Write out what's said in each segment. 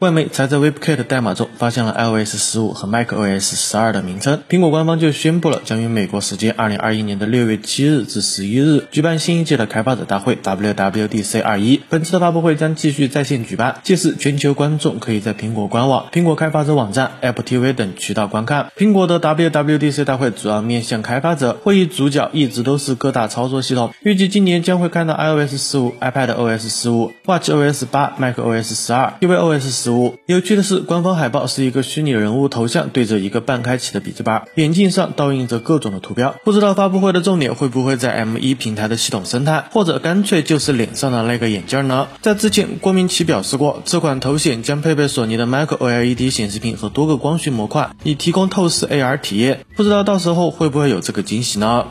外媒才在 WebKit 代码中发现了 iOS 十五和 macOS 十二的名称，苹果官方就宣布了将于美国时间二零二一年的六月七日至十一日举办新一届的开发者大会 WWDC 二一。本次的发布会将继续在线举办，届时全球观众可以在苹果官网、苹果开发者网站、Apple TV 等渠道观看。苹果的 WWDC 大会主要面向开发者，会议主角一直都是各大操作系统。预计今年将会看到 iOS 十五、iPadOS 十五、WatchOS 八、macOS 十二、tvOS 十。有趣的是，官方海报是一个虚拟人物头像对着一个半开启的笔记本，眼镜上倒映着各种的图标。不知道发布会的重点会不会在 M1 平台的系统生态，或者干脆就是脸上的那个眼镜呢？在之前，郭明奇表示过，这款头显将配备索尼的 Micro OLED 显示屏和多个光学模块，以提供透视 AR 体验。不知道到时候会不会有这个惊喜呢？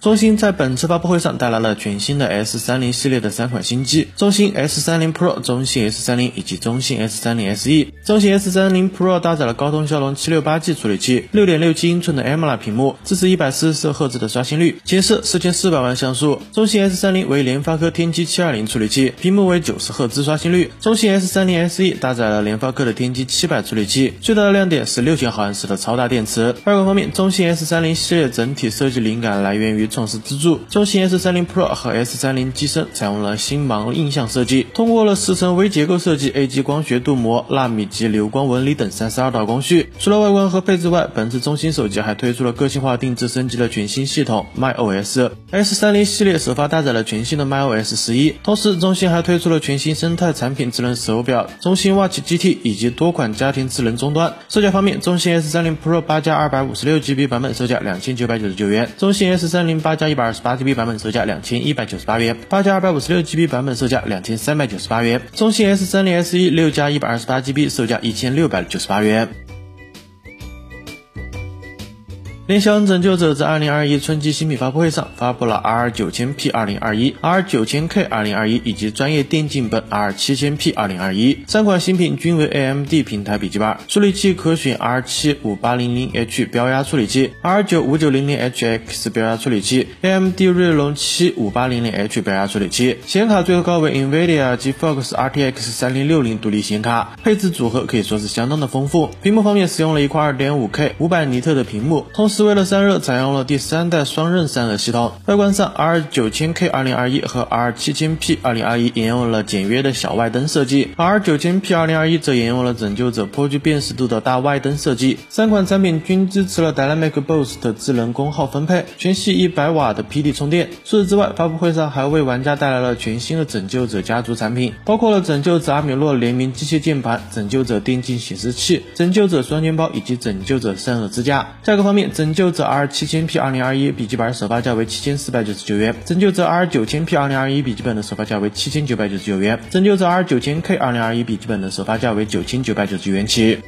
中兴在本次发布会上带来了全新的 S30 系列的三款新机：中兴 S30 Pro、中兴 S30 以及中兴 S30 SE。中兴 S30 Pro 搭载了高通骁龙 768G 处理器，6.67英寸的 AMOLED 屏幕，支持一百四十四赫兹的刷新率，显示4400万像素。中兴 S30 为联发科天玑720处理器，屏幕为九十赫兹刷新率。中兴 S30 SE 搭载了联发科的天玑700处理器，最大的亮点是6000毫安时的超大电池。外观方面，中兴 S30 系列整体设计灵感来源于。创世支柱，中兴 S30 Pro 和 S30 机身采用了星芒印象设计，通过了四层微结构设计、A G 光学镀膜、纳米级流光纹理等三十二道工序。除了外观和配置外，本次中兴手机还推出了个性化定制升级的全新系统 MyOS。S30 系列首发搭载了全新的 MyOS 十一，同时中兴还推出了全新生态产品智能手表中兴 Watch GT 以及多款家庭智能终端。售价方面，中兴 S30 Pro 八加二百五十六 G B 版本售价两千九百九十九元，中兴 S30。八加一百二十八 GB 版本售价两千一百九十八元，八加二百五十六 GB 版本售价两千三百九十八元。中兴 S 三零 SE 六加一百二十八 GB 售价一千六百九十八元。联想拯救者在二零二一春季新品发布会上发布了 R 九千 P 二零二一、R 九千 K 二零二一以及专业电竞本 R 七千 P 二零二一三款新品均为 AMD 平台笔记本，处理器可选 R 七五八零零 H 标压处理器、R 九五九零零 HX 标压处理器、AMD 锐龙七五八零零 H 标压处理器。显卡最高为 NVIDIA GeForce RTX 三零六零独立显卡，配置组合可以说是相当的丰富。屏幕方面使用了一块二点五 K 五百尼特的屏幕，同时。是为了散热，采用了第三代双刃散热系统。外观上，R 九千 K 二零二一和 R 七千 P 二零二一沿用了简约的小外灯设计，R 九千 P 二零二一则沿用了拯救者颇具辨识度的大外灯设计。三款产品均支持了 Dynamic Boost 智能功耗分配，全系一百瓦的 PD 充电。除此之外，发布会上还为玩家带来了全新的拯救者家族产品，包括了拯救者阿米诺联名机械键盘、拯救者电竞显示器、拯救者双肩包以及拯救者散热支架。价格方面，拯拯救者 R 七千 P 二零二一笔记本首发价为七千四百九十九元，拯救者 R 九千 P 二零二一笔记本的首发价为七千九百九十九元，拯救者 R 九千 K 二零二一笔记本的首发价为九千九百九十九元起。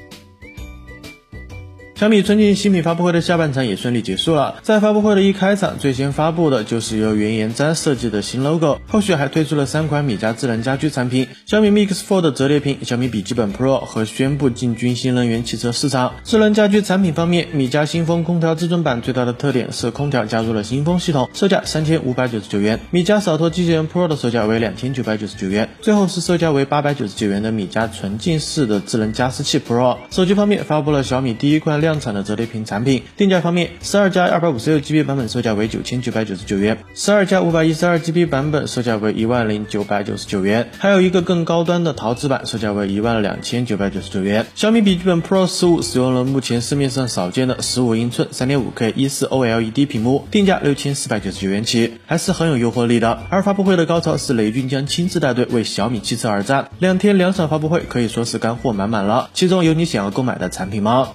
小米春季新品发布会的下半场也顺利结束了。在发布会的一开场，最先发布的就是由袁研哉设计的新 logo，后续还推出了三款米家智能家居产品：小米 Mix Fold 折叠屏、小米笔记本 Pro 和宣布进军新能源汽车市场。智能家居产品方面，米家新风空调至尊版最大的特点是空调加入了新风系统，售价三千五百九十九元。米家扫拖机器人 Pro 的售价为两千九百九十九元。最后是售价为八百九十九元的米家纯净式的智能加湿器 Pro。手机方面，发布了小米第一款亮。量产的折叠屏产品，定价方面，十二加二百五十六 GB 版本售价为九千九百九十九元，十二加五百一十二 GB 版本售价为一万零九百九十九元，还有一个更高端的陶瓷版，售价为一万两千九百九十九元。小米笔记本 Pro 十五使用了目前市面上少见的十五英寸三点五 K 一四 OLED 屏幕，定价六千四百九十九元起，还是很有诱惑力的。而发布会的高潮是雷军将亲自带队为小米汽车而战，两天两场发布会可以说是干货满满了。其中有你想要购买的产品吗？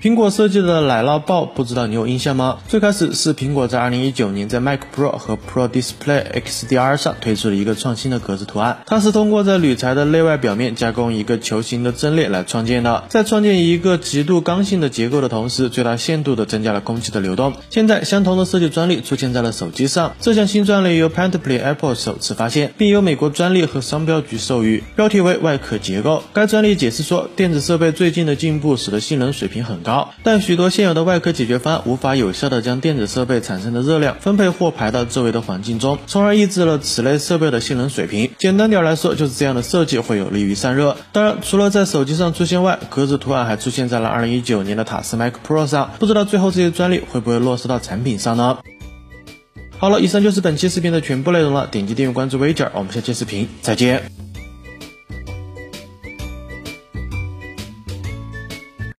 苹果设计的奶酪豹，不知道你有印象吗？最开始是苹果在二零一九年在 Mac Pro 和 Pro Display XDR 上推出了一个创新的格子图案，它是通过在铝材的内外表面加工一个球形的阵列来创建的，在创建一个极度刚性的结构的同时，最大限度的增加了空气的流动。现在，相同的设计专利出现在了手机上，这项新专利由 Panoply Apple 首次发现，并由美国专利和商标局授予，标题为外壳结构。该专利解释说，电子设备最近的进步使得性能水平很高。但许多现有的外壳解决方案无法有效的将电子设备产生的热量分配或排到周围的环境中，从而抑制了此类设备的性能水平。简单点来说，就是这样的设计会有利于散热。当然，除了在手机上出现外，格子图案还出现在了2019年的塔斯 Mac Pro 上，不知道最后这些专利会不会落实到产品上呢？好了，以上就是本期视频的全部内容了，点击订阅关注微姐，我们下期视频再见。